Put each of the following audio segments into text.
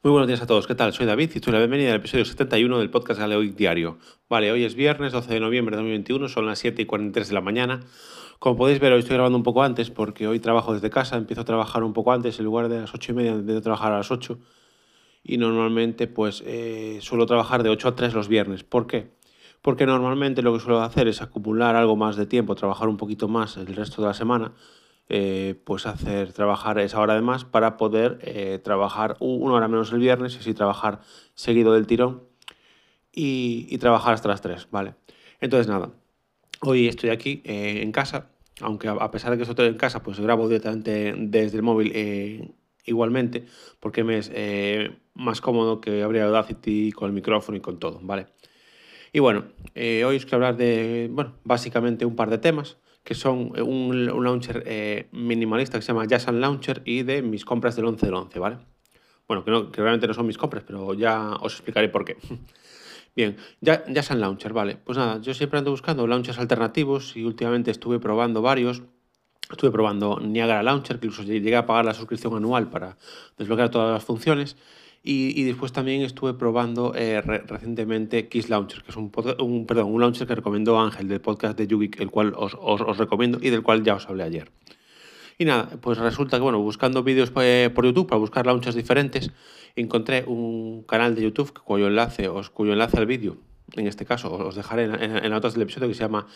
Muy buenos días a todos, ¿qué tal? Soy David y estoy la bienvenida al episodio 71 del podcast Galeoic Diario. Vale, hoy es viernes 12 de noviembre de 2021, son las 7 y 43 de la mañana. Como podéis ver, hoy estoy grabando un poco antes porque hoy trabajo desde casa, empiezo a trabajar un poco antes, en lugar de las 8 y media, de trabajar a las 8. Y normalmente, pues, eh, suelo trabajar de 8 a 3 los viernes. ¿Por qué? Porque normalmente lo que suelo hacer es acumular algo más de tiempo, trabajar un poquito más el resto de la semana eh, pues hacer trabajar esa hora de más para poder eh, trabajar una hora menos el viernes y así trabajar seguido del tirón y, trabajar hasta las 3, ¿vale? Entonces nada, hoy estoy aquí eh, en casa, aunque a pesar de que estoy en casa, pues grabo directamente desde el móvil igualmente, porque me es más cómodo que abrir Audacity con el micrófono y con todo, ¿vale? Y bueno, hoy os quiero hablar de, bueno, básicamente un par de temas que son eh, un, launcher eh, minimalista que se llama Jason Launcher y de mis compras del 11 del 11, ¿vale? Bueno, que, no, que realmente no son mis compras, pero ya os explicaré por qué. Bien, ya, Launcher, vale. Pues nada, yo siempre ando buscando launchers alternativos y últimamente estuve probando varios. Estuve probando Niagara Launcher, que incluso llegué a pagar la suscripción anual para desbloquear todas las funciones. Y, después también estuve probando eh, recientemente Kiss Launcher, que es un, un, perdón, un launcher que recomendó Ángel del podcast de Yugik, el cual os, os, recomiendo y del cual ya os hablé ayer. Y nada, pues resulta que bueno, buscando vídeos eh, por YouTube para buscar launchers diferentes, encontré un canal de YouTube cuyo enlace, os, cuyo enlace al vídeo, en este caso os dejaré en, en, en notas del episodio, que se llama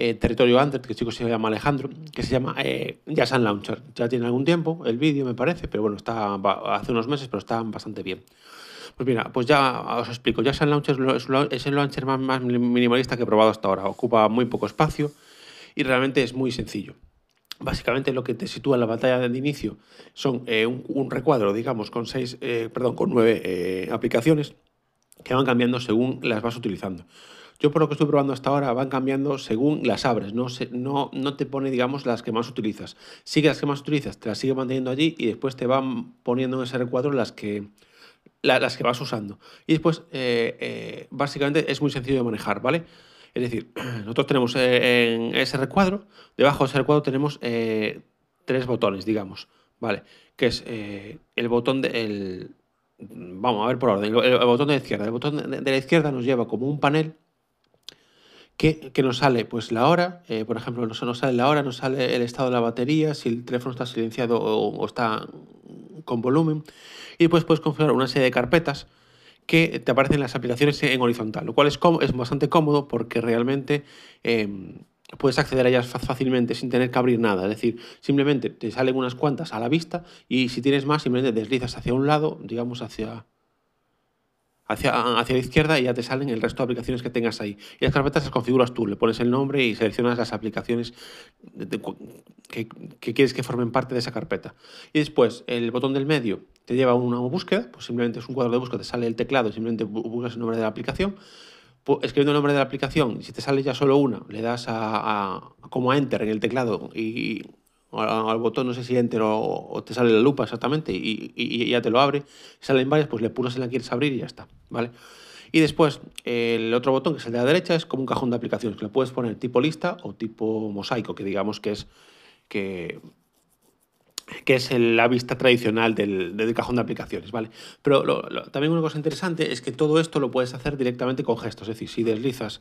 eh, Territorio Under, que chico se llama Alejandro, que se llama eh, Launcher. Ya tiene algún tiempo el vídeo, me parece, pero bueno, está hace unos meses, pero está bastante bien. Pues mira, pues ya os explico. Jason Launcher es el launcher más, minimalista que he probado hasta ahora. Ocupa muy poco espacio y realmente es muy sencillo. Básicamente lo que te sitúa en la pantalla de inicio son eh, un, recuadro, digamos, con seis, eh, perdón, con nueve aplicaciones que van cambiando según las vas utilizando. Yo por lo que estoy probando hasta ahora van cambiando según las abres, no, no, no te pone, digamos, las que más utilizas. Sigue las que más utilizas, te las sigue manteniendo allí y después te van poniendo en ese recuadro las que, las que vas usando. Y después, eh, eh, básicamente, es muy sencillo de manejar, ¿vale? Es decir, nosotros tenemos eh, en ese recuadro, debajo de ese recuadro tenemos tres botones, digamos, ¿vale? Que es el botón de... vamos a ver por orden, el, botón de la izquierda. El botón de la izquierda nos lleva como un panel que, nos sale pues la hora, eh, por ejemplo, nos, nos, sale la hora, nos sale el estado de la batería, si el teléfono está silenciado o, está con volumen. Y después puedes configurar una serie de carpetas que te aparecen las aplicaciones en horizontal, lo cual es, es bastante cómodo porque realmente em, puedes acceder a ellas fácilmente sin tener que abrir nada. Es decir, simplemente te salen unas cuantas a la vista y si tienes más, simplemente deslizas hacia un lado, digamos hacia hacia, hacia la izquierda y ya te salen el resto de aplicaciones que tengas ahí. Y las carpetas las configuras tú, le pones el nombre y seleccionas las aplicaciones que, quieres que formen parte de esa carpeta. Y después el botón del medio te lleva a una búsqueda, pues simplemente es un cuadro de búsqueda, te sale el teclado, simplemente buscas el nombre de la aplicación. Escribiendo el nombre de la aplicación, si te sale ya solo una, le das a, como a Enter en el teclado y, al botón, no sé si enter o, te sale la lupa exactamente y, ya te lo abre. Salen varias, pues le pulsas en la quieres abrir y ya está, ¿vale? Y después el otro botón, que es el de la derecha, es como un cajón de aplicaciones, que le puedes poner tipo lista o tipo mosaico, que digamos que es, que, que es la vista tradicional del, del, cajón de aplicaciones, ¿vale? Pero también una cosa interesante es que todo esto lo puedes hacer directamente con gestos, es decir, si deslizas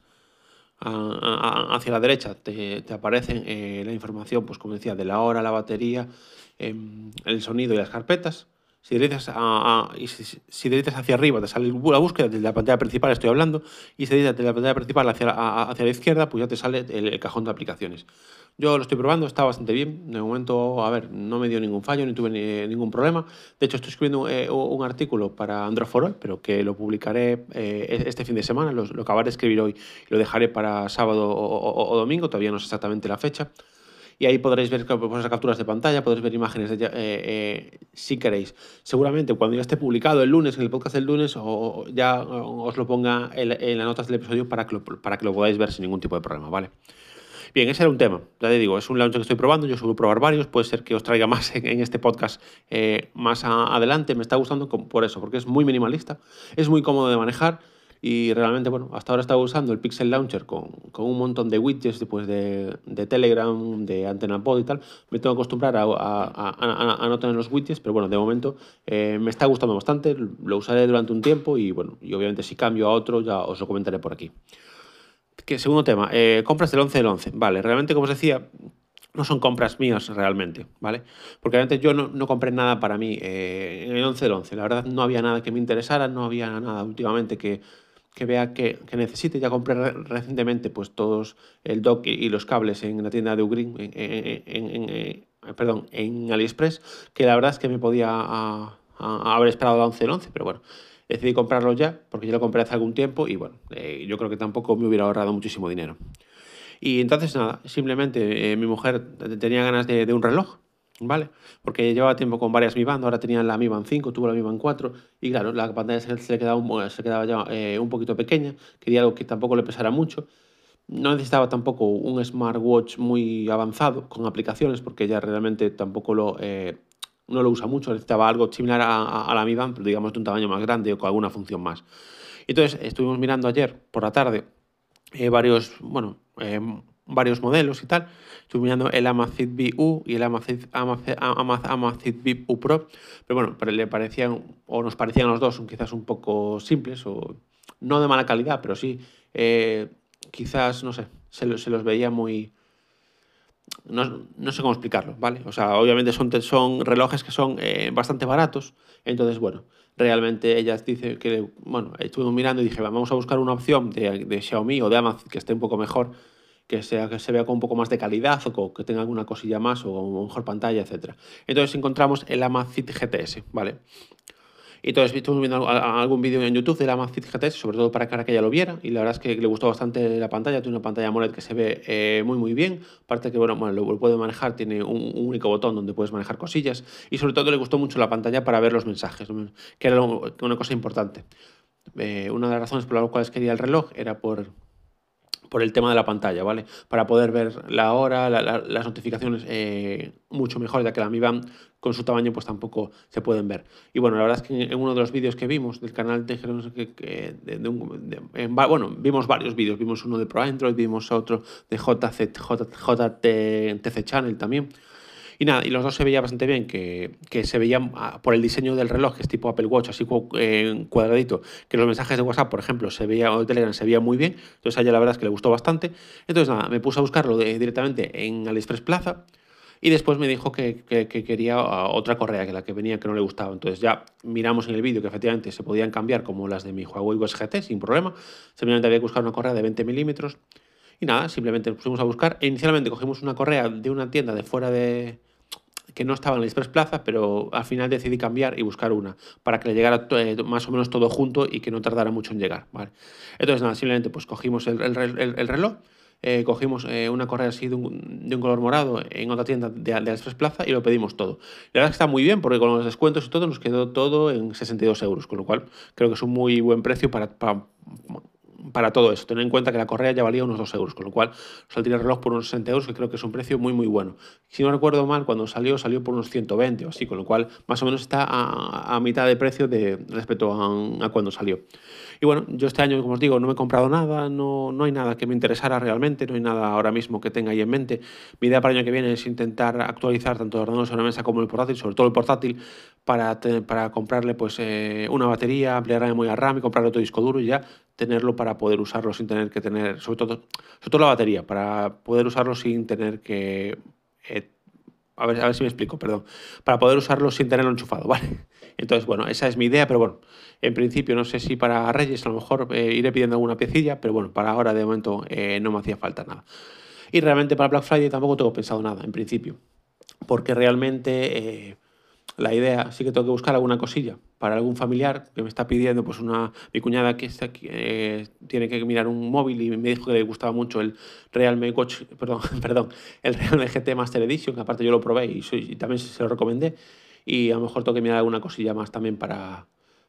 hacia la derecha te, te aparece eh, la información, pues como decía, de la hora, la batería, em, el sonido y las carpetas. Si deslizas, a, si, si hacia arriba te sale la búsqueda desde la pantalla principal, estoy hablando, y si deslizas desde la pantalla principal hacia, hacia la izquierda, pues ya te sale el, cajón de aplicaciones. Yo lo estoy probando, está bastante bien. De momento, a ver, no me dio ningún fallo, ni tuve ningún problema. De hecho, estoy escribiendo eh, un artículo para Android for All, pero que lo publicaré eh, este fin de semana. Lo, lo, acabaré de escribir hoy y lo dejaré para sábado o, domingo, todavía no sé exactamente la fecha y ahí podréis ver pues, capturas de pantalla, podréis ver imágenes de, eh, si queréis. Seguramente cuando ya esté publicado el lunes, en el podcast del lunes, o, ya os lo ponga en, en, las notas del episodio para que, lo, para que lo podáis ver sin ningún tipo de problema, ¿vale? Bien, ese era un tema. Ya te digo, es un launcher que estoy probando. Yo suelo probar varios. Puede ser que os traiga más en, este podcast eh, más adelante. Me está gustando por eso, porque es muy minimalista, es muy cómodo de manejar. Y realmente, bueno, hasta ahora estaba usando el Pixel Launcher con, con un montón de widgets después de, de, Telegram, de Antena Pod y tal. Me tengo que acostumbrar a, a, a, a no tener los widgets, pero bueno, de momento eh, me está gustando bastante. Lo usaré durante un tiempo y bueno, y obviamente si cambio a otro ya os lo comentaré por aquí. Que, segundo tema, eh, compras del 11 del 11. Vale, realmente, como os decía, no son compras mías realmente, ¿vale? Porque realmente yo no, no compré nada para mí eh, en el 11 del 11. La verdad no había nada que me interesara, no había nada últimamente que, que vea que, que, necesite. Ya compré recientemente pues todos el dock y, los cables en la tienda de Ugreen, en, en, perdón, en AliExpress, que la verdad es que me podía haber esperado el 11 del 11, pero bueno, decidí comprarlo ya porque ya lo compré hace algún tiempo y bueno, eh, yo creo que tampoco me hubiera ahorrado muchísimo dinero. Y entonces nada, simplemente eh, mi mujer tenía ganas de, un reloj, ¿vale? Porque llevaba tiempo con varias Mi Band, ahora tenía la Mi Band 5, tuvo la Mi Band 4 y claro, la pantalla se, le quedaba, se quedaba ya eh, un poquito pequeña, quería algo que tampoco le pesara mucho. No necesitaba tampoco un smartwatch muy avanzado con aplicaciones porque ella realmente tampoco lo, eh, no lo usa mucho, necesitaba algo similar a la Mi Band, pero digamos de un tamaño más grande o con alguna función más. Entonces estuvimos mirando ayer por la tarde eh, varios, bueno, eh, varios modelos y tal. Estuve mirando el Amazfit U y el Amazfit, Amazfit, Amazfit Bip U Pro, pero bueno, pero le parecían, o nos parecían los dos quizás un poco simples, o no de mala calidad, pero sí, eh, quizás, no sé, se, se los veía muy, no, no, sé cómo explicarlo, ¿vale? O sea, obviamente son, son relojes que son eh, bastante baratos, entonces, bueno, realmente ella dice que, bueno, estuve mirando y dije, vamos a buscar una opción de, de Xiaomi o de Amazon que esté un poco mejor, que, sea, que se vea con un poco más de calidad o que tenga alguna cosilla más o mejor pantalla, etc. Entonces encontramos el Amazfit GTS, ¿vale? Y entonces estuvimos viendo algún vídeo en YouTube de la Amazfit GTS, sobre todo para que ella lo viera, y la verdad es que le gustó bastante la pantalla, tiene una pantalla AMOLED que se ve eh, muy muy bien, aparte que bueno, lo puede manejar, tiene un, un, único botón donde puedes manejar cosillas, y sobre todo le gustó mucho la pantalla para ver los mensajes, que era una cosa importante. Eh, una de las razones por las cuales quería el reloj era por, por el tema de la pantalla, ¿vale? Para poder ver la hora, la, la, las notificaciones eh, mucho mejor, ya que la Mi Band con su tamaño pues tampoco se pueden ver. Y bueno, la verdad es que en uno de los vídeos que vimos del canal de, de, de, un, de en, bueno, vimos varios vídeos, vimos uno de Pro Android, vimos otro de JC, JTC Channel también, y nada, y los dos se veía bastante bien, que, que se veían ah, por el diseño del reloj, que es tipo Apple Watch, así eh, cuadradito, que los mensajes de WhatsApp, por ejemplo, se veía, o de Telegram se veía muy bien. Entonces a ella la verdad es que le gustó bastante. Entonces nada, me puse a buscarlo de, directamente en AliExpress Plaza. Y después me dijo que, que, que, quería ah, otra correa que la que venía que no le gustaba. Entonces ya miramos en el vídeo que efectivamente se podían cambiar como las de mi Huawei Watch GT sin problema. Simplemente había que buscar una correa de 20 milímetros. Y nada, simplemente nos pusimos a buscar. E inicialmente cogimos una correa de una tienda de fuera de, que no estaba en Express Plaza, pero al final decidí cambiar y buscar una para que le llegara eh, más o menos todo junto y que no tardara mucho en llegar. Entonces, nada, simplemente pues cogimos el, el, el, el reloj, eh, cogimos eh, una correa así de un, color morado en otra tienda de, de Express Plaza y lo pedimos todo. La verdad es que está muy bien porque con los descuentos y todo nos quedó todo en 62 euros, con lo cual creo que es un muy buen precio para para todo eso. Ten en cuenta que la correa ya valía unos 2 euros, con lo cual saldría el reloj por unos 60 euros, que creo que es un precio muy, muy bueno. Si no recuerdo mal, cuando salió, salió por unos 120 o así, con lo cual más o menos está a, mitad de precio de, respecto a, cuando salió. Y bueno, yo este año, como os digo, no he comprado nada, no, no hay nada que me interesara realmente, no hay nada ahora mismo que tenga ahí en mente. Mi idea para el año que viene es intentar actualizar tanto el ordenador sobre la mesa como el portátil, sobre todo el portátil, para, para comprarle pues eh, una batería, ampliar la memoria RAM y comprarle otro disco duro y ya tenerlo para poder usarlo sin tener que tener, sobre todo, sobre todo la batería, para poder usarlo sin tener que... Eh, a, ver, a ver si me explico, perdón. Para poder usarlo sin tenerlo enchufado, ¿vale? Entonces, bueno, esa es mi idea, pero bueno, en principio no sé si para Reyes a lo mejor eh, iré pidiendo alguna piecilla, pero bueno, para ahora de momento eh, no me hacía falta nada. Y realmente para Black Friday tampoco tengo pensado nada, en principio, porque realmente... La idea, sí que tengo que buscar alguna cosilla para algún familiar que me está pidiendo, pues una, mi cuñada que está aquí, eh, tiene que mirar un móvil y me dijo que le gustaba mucho el Realme Watch, perdón, perdón, el Realme GT Master Edition, que aparte yo lo probé y, soy, y también se lo recomendé, y a lo mejor tengo que mirar alguna cosilla más también para,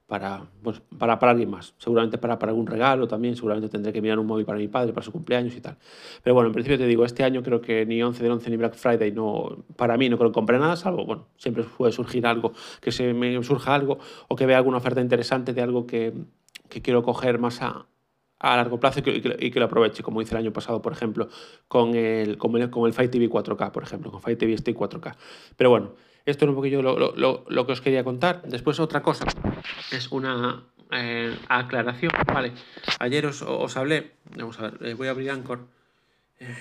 para, pues, para, para alguien más. Seguramente para, para algún regalo también, seguramente tendré que mirar un móvil para mi padre, para su cumpleaños y tal. Pero bueno, en principio te digo, este año creo que ni 11 del 11 ni Black Friday, no, para mí no creo que compre nada, salvo, bueno, siempre puede surgir algo, que se me surja algo o que vea alguna oferta interesante de algo que, que quiero coger más a, a largo plazo y que, y que- lo aproveche, como hice el año pasado, por ejemplo, con el, con el, con el Fight TV 4K, por ejemplo, con Fight TV Stick 4K. Pero bueno, esto es un poquillo lo, lo- lo- lo que os quería contar. Después otra cosa, es una eh, aclaración, ¿vale? Ayer os, os hablé, vamos a ver, eh, voy a abrir Anchor eh,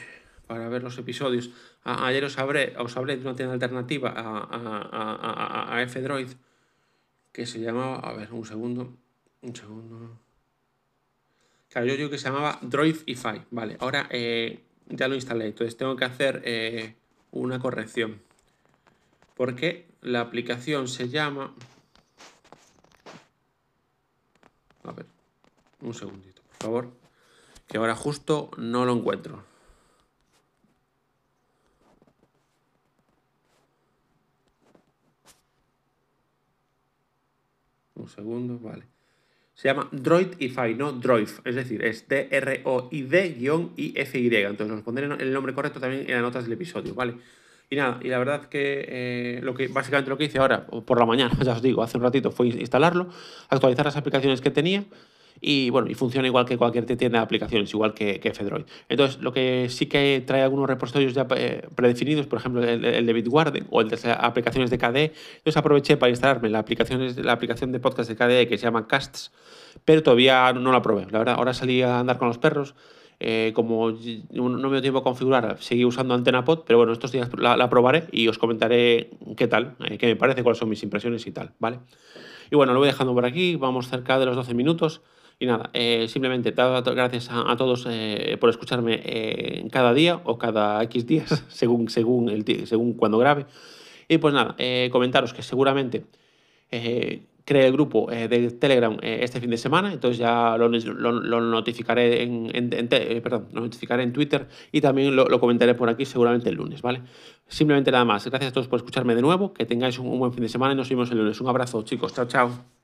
para ver los episodios. Ayer os hablé, os hablé de una tienda alternativa a, a, a, a- F-Droid que se llamaba, a ver, un segundo, un segundo. Claro, yo digo que se llamaba Droidify. Vale, ahora eh, ya lo instalé, entonces tengo que hacer una corrección. Porque la aplicación se llama. A ver, un segundito, por favor. Que ahora justo no lo encuentro. Un segundo, vale. Se llama Droidify, no Droid. Es decir, es D-R-O-I-D-I-F-Y. Entonces os pondré el nombre correcto también en las notas del episodio, ¿vale? Y nada, y la verdad que, eh, lo que básicamente lo que hice ahora, por la mañana, ya os digo, hace un ratito, fue instalarlo, actualizar las aplicaciones que tenía y bueno, y funciona igual que cualquier tienda de aplicaciones, igual que, que F-Droid. Entonces, lo que sí que trae algunos repositorios ya eh, predefinidos, por ejemplo, el, el de Bitwarden o el de aplicaciones de KDE, entonces aproveché para instalarme la aplicación, la aplicación de podcast de KDE que se llama Casts, pero todavía no la probé. La verdad, ahora salí a andar con los perros. Eh, como no me dio tiempo a configurar, seguí usando AntenaPod, pero bueno, estos días la, probaré y os comentaré qué tal, eh, qué me parece, cuáles son mis impresiones y tal, ¿vale? Y bueno, lo voy dejando por aquí, vamos cerca de los 12 minutos. Y nada, eh, simplemente gracias a, todos eh, por escucharme cada día o cada X días, según, según, el, según cuando grabe. Y pues nada, comentaros que seguramente creé el grupo eh, de Telegram eh, este fin de semana, entonces ya lo, lo- notificaré en, eh, perdón, lo notificaré en Twitter y también lo, comentaré por aquí seguramente el lunes, ¿vale? Simplemente nada más. Gracias a todos por escucharme de nuevo, que tengáis un buen fin de semana y nos vemos el lunes. Un abrazo, chicos. Chao, chao.